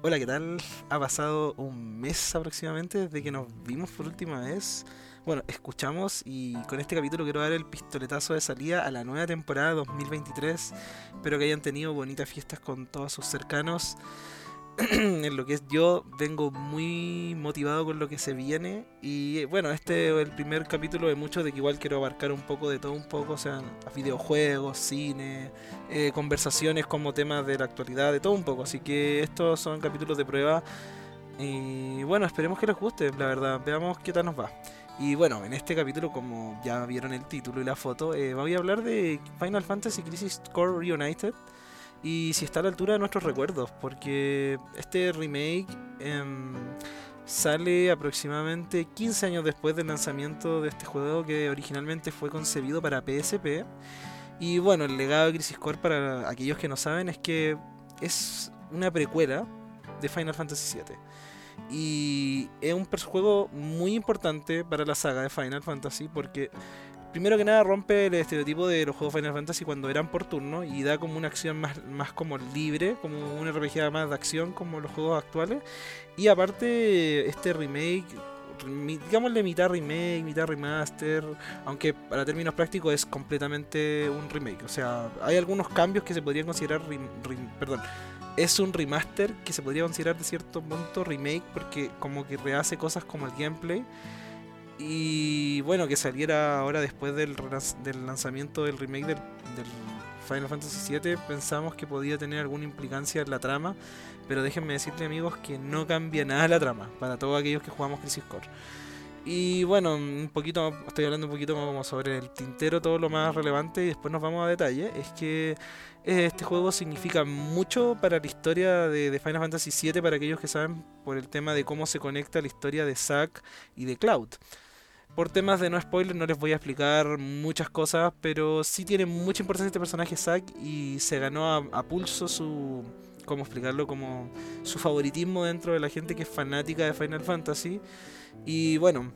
Hola, ¿qué tal? Ha pasado un mes aproximadamente desde que nos vimos por última vez. Bueno, escuchamos y con este capítulo quiero dar el pistoletazo de salida a la nueva temporada 2023. Espero que hayan tenido bonitas fiestas con todos sus cercanos. en lo que es yo, vengo muy motivado con lo que se viene. Y bueno, este es el primer capítulo de muchos de que igual quiero abarcar un poco de todo un poco, o sea, videojuegos, cine, eh, conversaciones como temas de la actualidad, de todo un poco. Así que estos son capítulos de prueba. Y bueno, esperemos que les guste, la verdad. Veamos qué tal nos va. Y bueno, en este capítulo, como ya vieron el título y la foto, eh, voy a hablar de Final Fantasy Crisis Core Reunited y si está a la altura de nuestros recuerdos, porque este remake em, sale aproximadamente 15 años después del lanzamiento de este juego que originalmente fue concebido para PSP. Y bueno, el legado de Crisis Core para aquellos que no saben es que es una precuela de Final Fantasy VII. Y es un juego muy importante para la saga de Final Fantasy porque primero que nada rompe el estereotipo de los juegos Final Fantasy cuando eran por turno y da como una acción más, más como libre, como una RPG más de acción como los juegos actuales. Y aparte este remake, digámosle mitad remake, mitad remaster, aunque para términos prácticos es completamente un remake. O sea, hay algunos cambios que se podrían considerar, perdón, es un remaster que se podría considerar de cierto punto remake porque como que rehace cosas como el gameplay y bueno, que saliera ahora después del, del lanzamiento del remake del, Final Fantasy VII, pensamos que podía tener alguna implicancia en la trama, pero déjenme decirle amigos que no cambia nada la trama para todos aquellos que jugamos Crisis Core. Y bueno, un poquito, estoy hablando un poquito como sobre el tintero, todo lo más relevante, y después nos vamos a detalle. Es que este juego significa mucho para la historia de, de, Final Fantasy VII, para aquellos que saben por el tema de cómo se conecta la historia de Zack y de Cloud. Por temas de no spoiler no les voy a explicar muchas cosas, pero sí tiene mucha importancia este personaje Zack y se ganó a, pulso su cómo explicarlo como su favoritismo dentro de la gente que es fanática de Final Fantasy. Y bueno,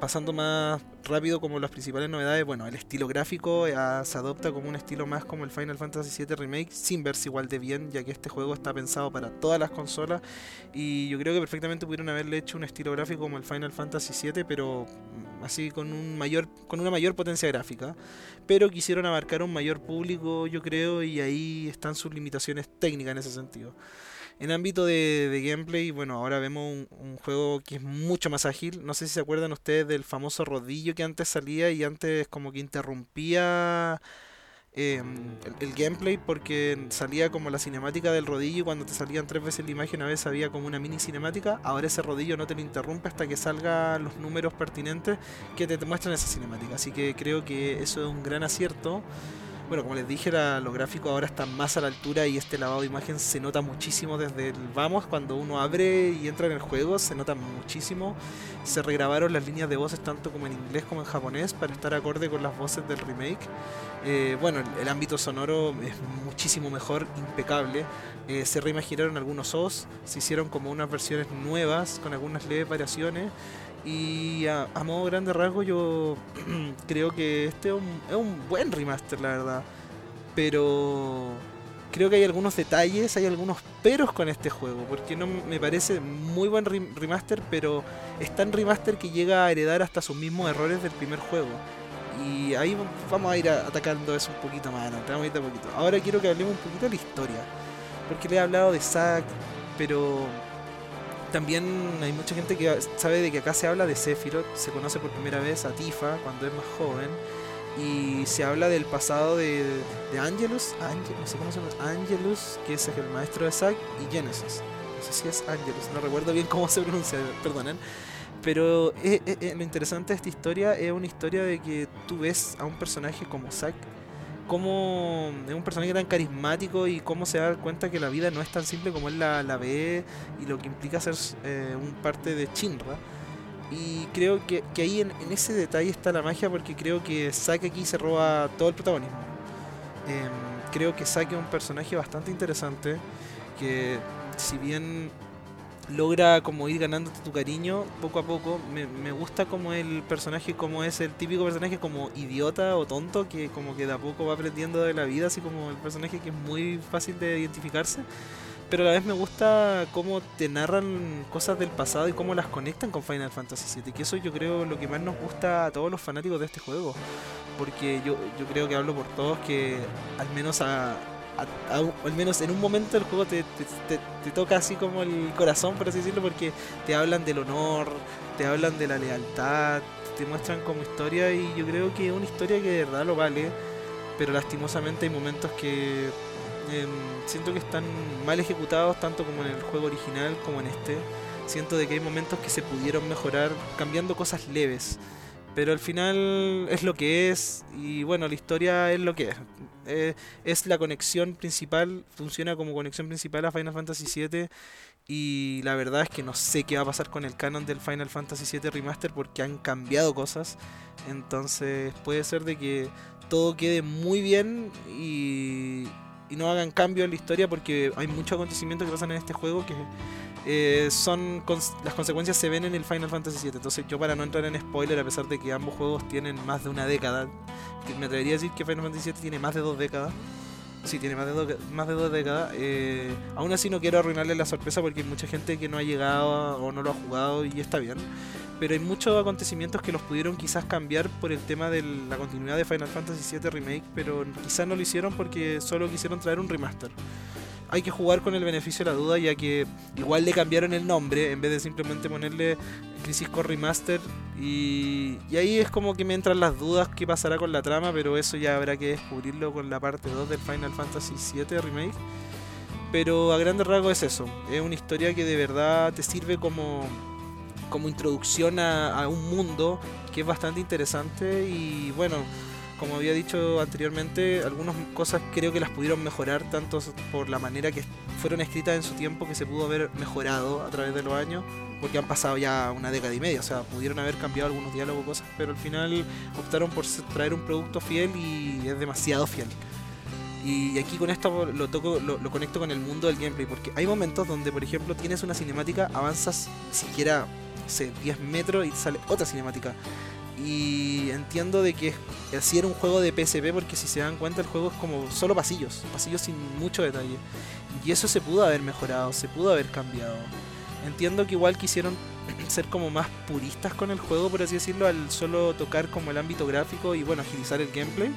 pasando más rápido como las principales novedades, bueno, el estilo gráfico eh, se adopta como un estilo más como el Final Fantasy VII Remake, sin verse igual de bien, ya que este juego está pensado para todas las consolas y yo creo que perfectamente pudieron haberle hecho un estilo gráfico como el Final Fantasy VII, pero mm, así con un mayor con una mayor potencia gráfica, pero quisieron abarcar un mayor público, yo creo, y ahí están sus limitaciones técnicas en ese sentido. En ámbito de, gameplay, bueno, ahora vemos un, juego que es mucho más ágil. No sé si se acuerdan ustedes del famoso rodillo que antes salía y antes como que interrumpía em, el, gameplay porque salía como la cinemática del rodillo y cuando te salían tres veces la imagen a veces había como una mini cinemática. Ahora ese rodillo no te lo interrumpe hasta que salgan los números pertinentes que te muestran esa cinemática. Así que creo que eso es un gran acierto. Bueno, como les dije, los gráficos ahora están más a la altura y este lavado de imagen se nota muchísimo desde el vamos, cuando uno abre y entra en el juego, se nota muchísimo. Se regrabaron las líneas de voces tanto como en inglés como en japonés para estar acorde con las voces del remake. Eh, bueno, el, ámbito sonoro es muchísimo mejor, impecable. Eh, se reimaginaron algunos os, se hicieron como unas versiones nuevas con algunas leves variaciones. Y a, modo grande rasgo yo creo que este es un, buen remaster, la verdad. Pero creo que hay algunos detalles, hay algunos peros con este juego, porque no me parece muy buen remaster, pero es tan remaster que llega a heredar hasta sus mismos errores del primer juego. Y ahí vamos a ir atacando eso un poquito más adelante, vamos a ir poquito. Ahora quiero que hablemos un poquito de la historia, porque le he hablado de Zack, pero también hay mucha gente que sabe de que acá se habla de Sephiroth, se conoce por primera vez a Tifa cuando es más joven y se habla del pasado de, Angelus, no sé cómo se llama, Angelus, que es el maestro de Zack, y Genesis. No sé si es Angelus, no recuerdo bien cómo se pronuncia, perdonen. Pero eh, eh, eh, lo interesante de esta historia es una historia de que tú ves a un personaje como Zack cómo es un personaje tan carismático y cómo se da cuenta que la vida no es tan simple como él la, ve y lo que implica ser eh, un parte de Chinra. Y creo que, ahí en, ese detalle está la magia porque creo que Sake aquí se roba todo el protagonismo. Em, creo que Sake es un personaje bastante interesante que si bien logra como ir ganando tu cariño poco a poco. Me, gusta como el personaje, como es el típico personaje como idiota o tonto, que como que de poco va aprendiendo de la vida, así como el personaje que es muy fácil de identificarse. pero a la vez me gusta cómo te narran cosas del pasado y cómo las conectan con Final Fantasy VII, que eso yo creo lo que más nos gusta a todos los fanáticos de este juego, porque yo, yo creo que hablo por todos que al menos a, al menos en un momento el juego te, te, toca así como el corazón, por así decirlo, porque te hablan del honor, te hablan de la lealtad, te muestran como historia y yo creo que es una historia que de verdad lo vale, pero lastimosamente hay momentos que em, siento que están mal ejecutados tanto como en el juego original como en este. Siento de que hay momentos que se pudieron mejorar cambiando cosas leves. Pero al final es lo que es y bueno, la historia es lo que es. Eh, es la conexión principal, funciona como conexión principal a Final Fantasy VII y la verdad es que no sé qué va a pasar con el canon del Final Fantasy VII Remaster porque han cambiado cosas. Entonces puede ser de que todo quede muy bien y, y no hagan cambio en la historia porque hay muchos acontecimientos que pasan en este juego que eh, son las consecuencias se ven en el Final Fantasy VII. Entonces yo para no entrar en spoiler, a pesar de que ambos juegos tienen más de una década, me atrevería a decir que Final Fantasy VII tiene más de dos décadas. Sí, tiene más de, más de dos décadas. Eh, aún así no quiero arruinarle la sorpresa porque hay mucha gente que no ha llegado o no lo ha jugado y está bien. Pero hay muchos acontecimientos que los pudieron quizás cambiar por el tema de la continuidad de Final Fantasy VII Remake, pero quizás no lo hicieron porque solo quisieron traer un remaster hay que jugar con el beneficio de la duda, ya que igual le cambiaron el nombre en vez de simplemente ponerle Crisis Core Remaster. Y, ahí es como que me entran las dudas qué pasará con la trama, pero eso ya habrá que descubrirlo con la parte 2 del Final Fantasy VII Remake. Pero a grandes rasgos es eso, es una historia que de verdad te sirve como, como introducción a, un mundo que es bastante interesante y bueno como había dicho anteriormente, algunas cosas creo que las pudieron mejorar tanto por la manera que fueron escritas en su tiempo que se pudo haber mejorado a través de los años, porque han pasado ya una década y media, o sea, pudieron haber cambiado algunos diálogos cosas, pero al final optaron por traer un producto fiel y es demasiado fiel. Y aquí con esto lo, toco, lo, conecto con el mundo del gameplay, porque hay momentos donde, por ejemplo, tienes una cinemática, avanzas siquiera, sé, 10 metros y sale otra cinemática y entiendo de que así era un juego de PSP porque si se dan cuenta el juego es como solo pasillos, pasillos sin mucho detalle. Y eso se pudo haber mejorado, se pudo haber cambiado. Entiendo que igual quisieron ser como más puristas con el juego, por así decirlo, al solo tocar como el ámbito gráfico y bueno, agilizar el gameplay.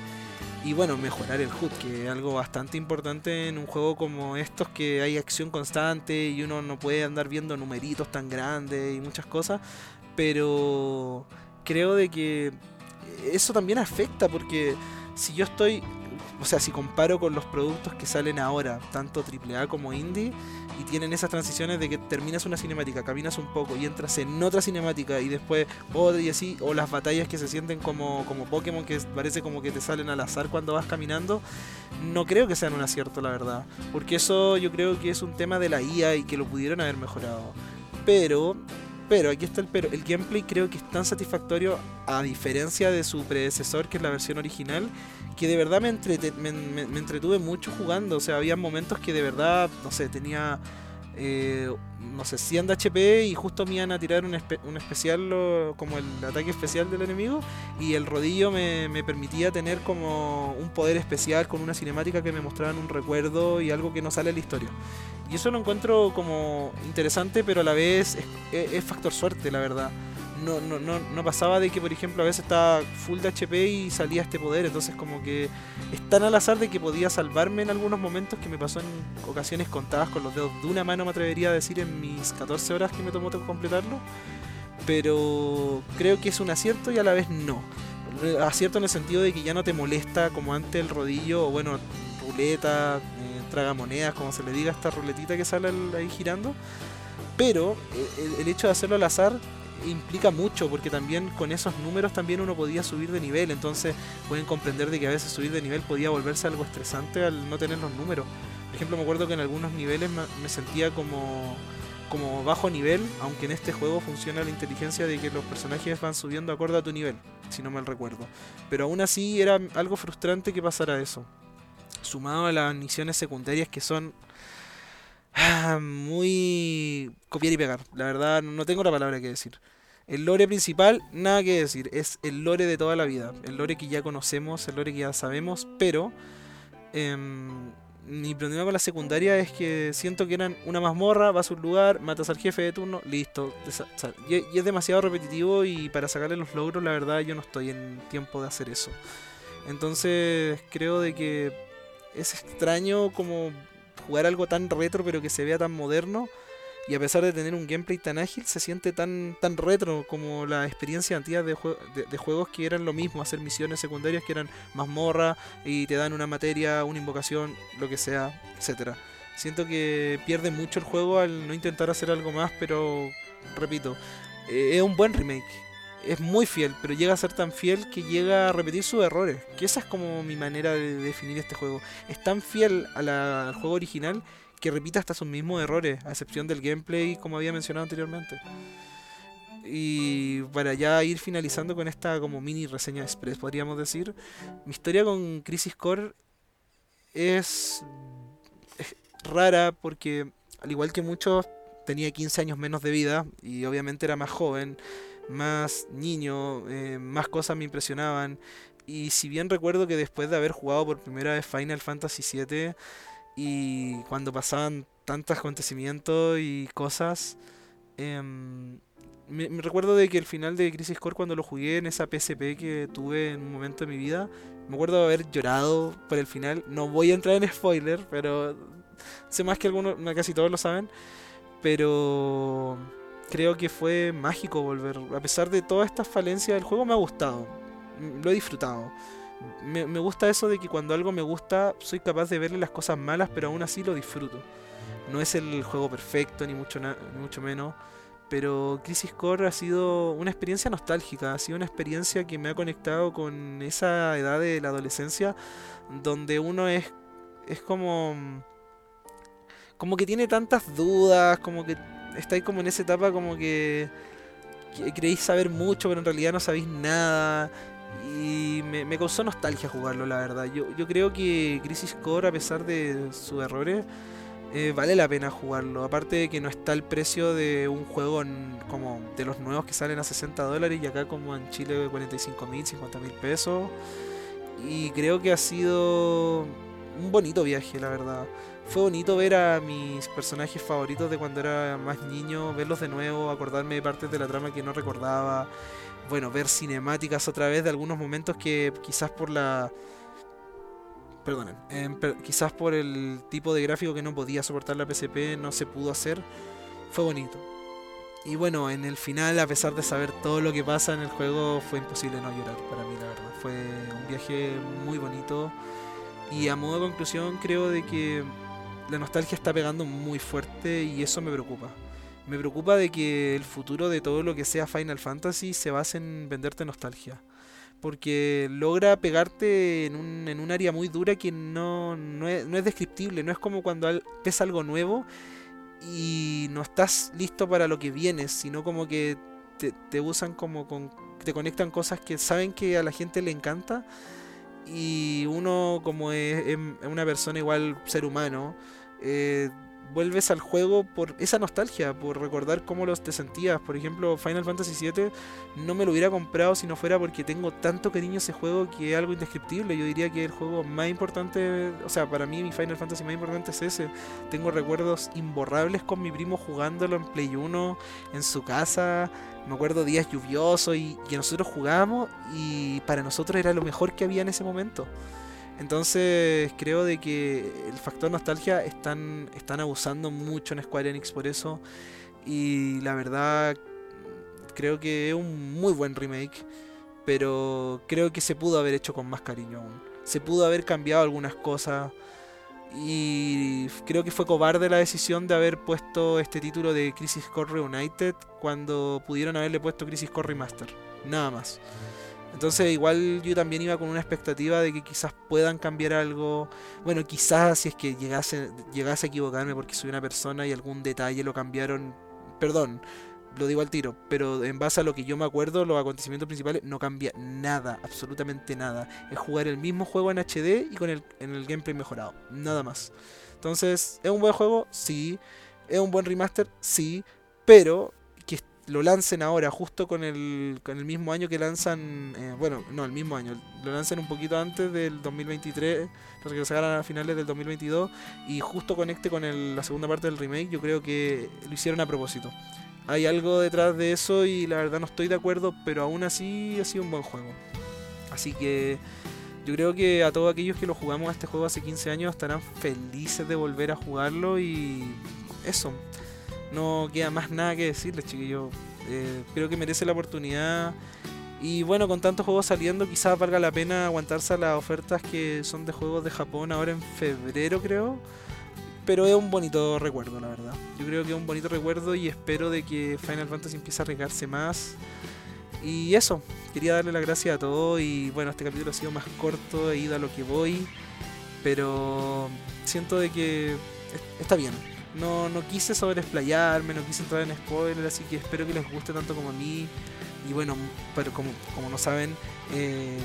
Y bueno, mejorar el HUD, que es algo bastante importante en un juego como estos que hay acción constante y uno no puede andar viendo numeritos tan grandes y muchas cosas. Pero creo de que eso también afecta porque si yo estoy, o sea, si comparo con los productos que salen ahora, tanto AAA como indie, y tienen esas transiciones de que terminas una cinemática, caminas un poco y entras en otra cinemática y después otra y así, o las batallas que se sienten como, como Pokémon que parece como que te salen al azar cuando vas caminando, no creo que sean un acierto, la verdad, porque eso yo creo que es un tema de la IA y que lo pudieron haber mejorado. Pero pero, aquí está el pero. El gameplay creo que es tan satisfactorio, a diferencia de su predecesor, que es la versión original, que de verdad me, me, entretuve mucho jugando. O sea, había momentos que de verdad, no sé, tenía eh, no sé, 100 de HP y justo me iban a tirar un, un especial como el ataque especial del enemigo y el rodillo me, me, permitía tener como un poder especial con una cinemática que me mostraban un recuerdo y algo que no sale en la historia. Y eso lo encuentro como interesante, pero a la vez es, factor suerte, la verdad. No, no, no, pasaba de que, por ejemplo, a veces estaba full de HP y salía este poder. Entonces, como que es tan al azar de que podía salvarme en algunos momentos que me pasó en ocasiones contadas con los dedos de una mano, me atrevería a decir, en mis 14 horas que me tomó completarlo. Pero creo que es un acierto y a la vez no. Acierto en el sentido de que ya no te molesta como antes el rodillo, o bueno, ruleta, eh, tragamonedas, como se le diga, esta ruletita que sale ahí girando. Pero eh, el, hecho de hacerlo al azar implica mucho porque también con esos números también uno podía subir de nivel entonces pueden comprender de que a veces subir de nivel podía volverse algo estresante al no tener los números. Por ejemplo me acuerdo que en algunos niveles me sentía como como bajo nivel aunque en este juego funciona la inteligencia de que los personajes van subiendo acorde a tu nivel si no mal recuerdo. Pero aún así era algo frustrante que pasara eso. Sumado a las misiones secundarias que son ah, muy copiar y pegar. La verdad, no tengo la palabra que decir. El lore principal, nada que decir. Es el lore de toda la vida. El lore que ya conocemos, el lore que ya sabemos, pero em, mi problema con la secundaria es que siento que eran una mazmorra, vas a un lugar, matas al jefe de turno, listo. Y es demasiado repetitivo y para sacarle los logros, la verdad, yo no estoy en tiempo de hacer eso. Entonces creo de que es extraño como jugar algo tan retro pero que se vea tan moderno y a pesar de tener un gameplay tan ágil, se siente tan, tan retro como la experiencia antigua de, de, juegos que eran lo mismo, hacer misiones secundarias que eran mazmorra y te dan una materia, una invocación, lo que sea, etcétera. Siento que pierde mucho el juego al no intentar hacer algo más, pero repito, eh, es un buen remake. Es muy fiel, pero llega a ser tan fiel que llega a repetir sus errores. Que esa es como mi manera de definir este juego. Es tan fiel al juego original que repita hasta sus mismos errores, a excepción del gameplay, como había mencionado anteriormente. Y para ya ir finalizando con esta como mini reseña express, podríamos decir, mi historia con Crisis Core es, rara porque, al igual que muchos, tenía 15 años menos de vida y obviamente era más joven, más niño, eh, más cosas me impresionaban. Y si bien recuerdo que después de haber jugado por primera vez Final Fantasy VII, y cuando pasaban tantos acontecimientos y cosas, em, me, recuerdo de que el final de Crisis Core cuando lo jugué en esa PSP que tuve en un momento de mi vida, me acuerdo de haber llorado por el final. No voy a entrar en spoiler, pero sé más que algunos, casi todos lo saben. Pero creo que fue mágico volver. A pesar de todas estas falencias, el juego me ha gustado. Lo he disfrutado me, gusta eso de que cuando algo me gusta soy capaz de verle las cosas malas, pero aún así lo disfruto. No es el juego perfecto, ni mucho, ni mucho menos. Pero Crisis Core ha sido una experiencia nostálgica, ha sido una experiencia que me ha conectado con esa edad de la adolescencia, donde uno es, es como, como que tiene tantas dudas, como que estáis como en esa etapa como que creéis saber mucho, pero en realidad no sabéis nada y me, causó nostalgia jugarlo, la verdad. Yo, yo creo que Crisis Core, a pesar de sus errores, eh, vale la pena jugarlo. Aparte de que no está el precio de un juego como de los nuevos que salen a 60 dólares y acá como en Chile 45 mil, 50 mil pesos. Y creo que ha sido un bonito viaje, la verdad. Fue bonito ver a mis personajes favoritos de cuando era más niño, verlos de nuevo, acordarme de partes de la trama que no recordaba bueno, ver cinemáticas otra vez de algunos momentos que quizás por la... Perdonen, em, quizás por el tipo de gráfico que no podía soportar la PSP no se pudo hacer. Fue bonito. Y bueno, en el final, a pesar de saber todo lo que pasa en el juego, fue imposible no llorar para mí, la verdad. Fue un viaje muy bonito. Y a modo de conclusión, creo de que la nostalgia está pegando muy fuerte y eso me preocupa. Me preocupa de que el futuro de todo lo que sea Final Fantasy se base en venderte nostalgia. Porque logra pegarte en un, en un área muy dura que no, no, es, descriptible. No es como cuando ves algo nuevo y no estás listo para lo que vienes, sino como que te, usan como con, te conectan cosas que saben que a la gente le encanta y uno como es, es una persona igual ser humano eh, vuelves al juego por esa nostalgia, por recordar cómo los te sentías. Por ejemplo, Final Fantasy VII no me lo hubiera comprado si no fuera porque tengo tanto cariño a ese juego que es algo indescriptible. Yo diría que el juego más importante, o sea, para mí mi Final Fantasy más importante es ese. Tengo recuerdos imborrables con mi primo jugándolo en Play 1, en su casa. Me acuerdo días lluviosos y que nosotros jugábamos y para nosotros era lo mejor que había en ese momento. Entonces creo de que el factor nostalgia están, están abusando mucho en Square Enix por eso. Y la verdad creo que es un muy buen remake. Pero creo que se pudo haber hecho con más cariño aún. Se pudo haber cambiado algunas cosas. Y creo que fue cobarde la decisión de haber puesto este título de Crisis Core Reunited cuando pudieron haberle puesto Crisis Core Remaster. Nada más. Entonces igual yo también iba con una expectativa de que quizás puedan cambiar algo. Bueno, quizás si es que llegase, llegase a equivocarme porque soy una persona y algún detalle lo cambiaron. Perdón, lo digo al tiro, pero en base a lo que yo me acuerdo, los acontecimientos principales no cambia nada, absolutamente nada. Es jugar el mismo juego en HD y con el, en el gameplay mejorado, nada más. Entonces, ¿es un buen juego? Sí. ¿Es un buen remaster? Sí. Pero lo lancen ahora, justo con el, con el mismo año que lanzan, eh, bueno, no, el mismo año, lo lancen un poquito antes del 2023, que lo sacaran a finales del 2022, y justo conecte con el, la segunda parte del remake, yo creo que lo hicieron a propósito. Hay algo detrás de eso y la verdad no estoy de acuerdo, pero aún así ha sido un buen juego. Así que yo creo que a todos aquellos que lo jugamos a este juego hace 15 años estarán felices de volver a jugarlo y eso no queda más nada que decirles, chiquillos. Eh, creo que merece la oportunidad. Y bueno, con tantos juegos saliendo, quizás valga la pena aguantarse a las ofertas que son de juegos de Japón ahora en febrero, creo. Pero es un bonito recuerdo, la verdad. Yo creo que es un bonito recuerdo y espero de que Final Fantasy empiece a arriesgarse más. Y eso, quería darle las gracias a todos. Y bueno, este capítulo ha sido más corto, he ido a lo que voy. Pero siento de que está bien. No, no quise sobresplayarme, no quise entrar en spoiler, así que espero que les guste tanto como a mí. Y bueno, pero como, como no saben, eh,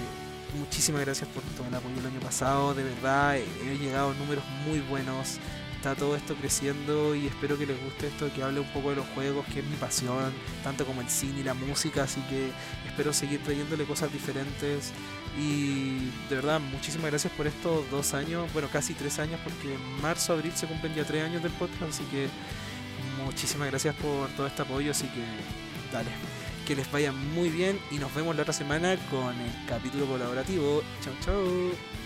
muchísimas gracias por todo el apoyo el año pasado, de verdad, he llegado a números muy buenos está todo esto creciendo y espero que les guste esto, que hable un poco de los juegos, que es mi pasión, tanto como el cine y la música, así que espero seguir trayéndole cosas diferentes y de verdad muchísimas gracias por estos dos años, bueno casi tres años porque en marzo, abril se cumplen ya tres años del podcast, así que muchísimas gracias por todo este apoyo, así que dale. Que les vaya muy bien y nos vemos la otra semana con el capítulo colaborativo. Chau, chau.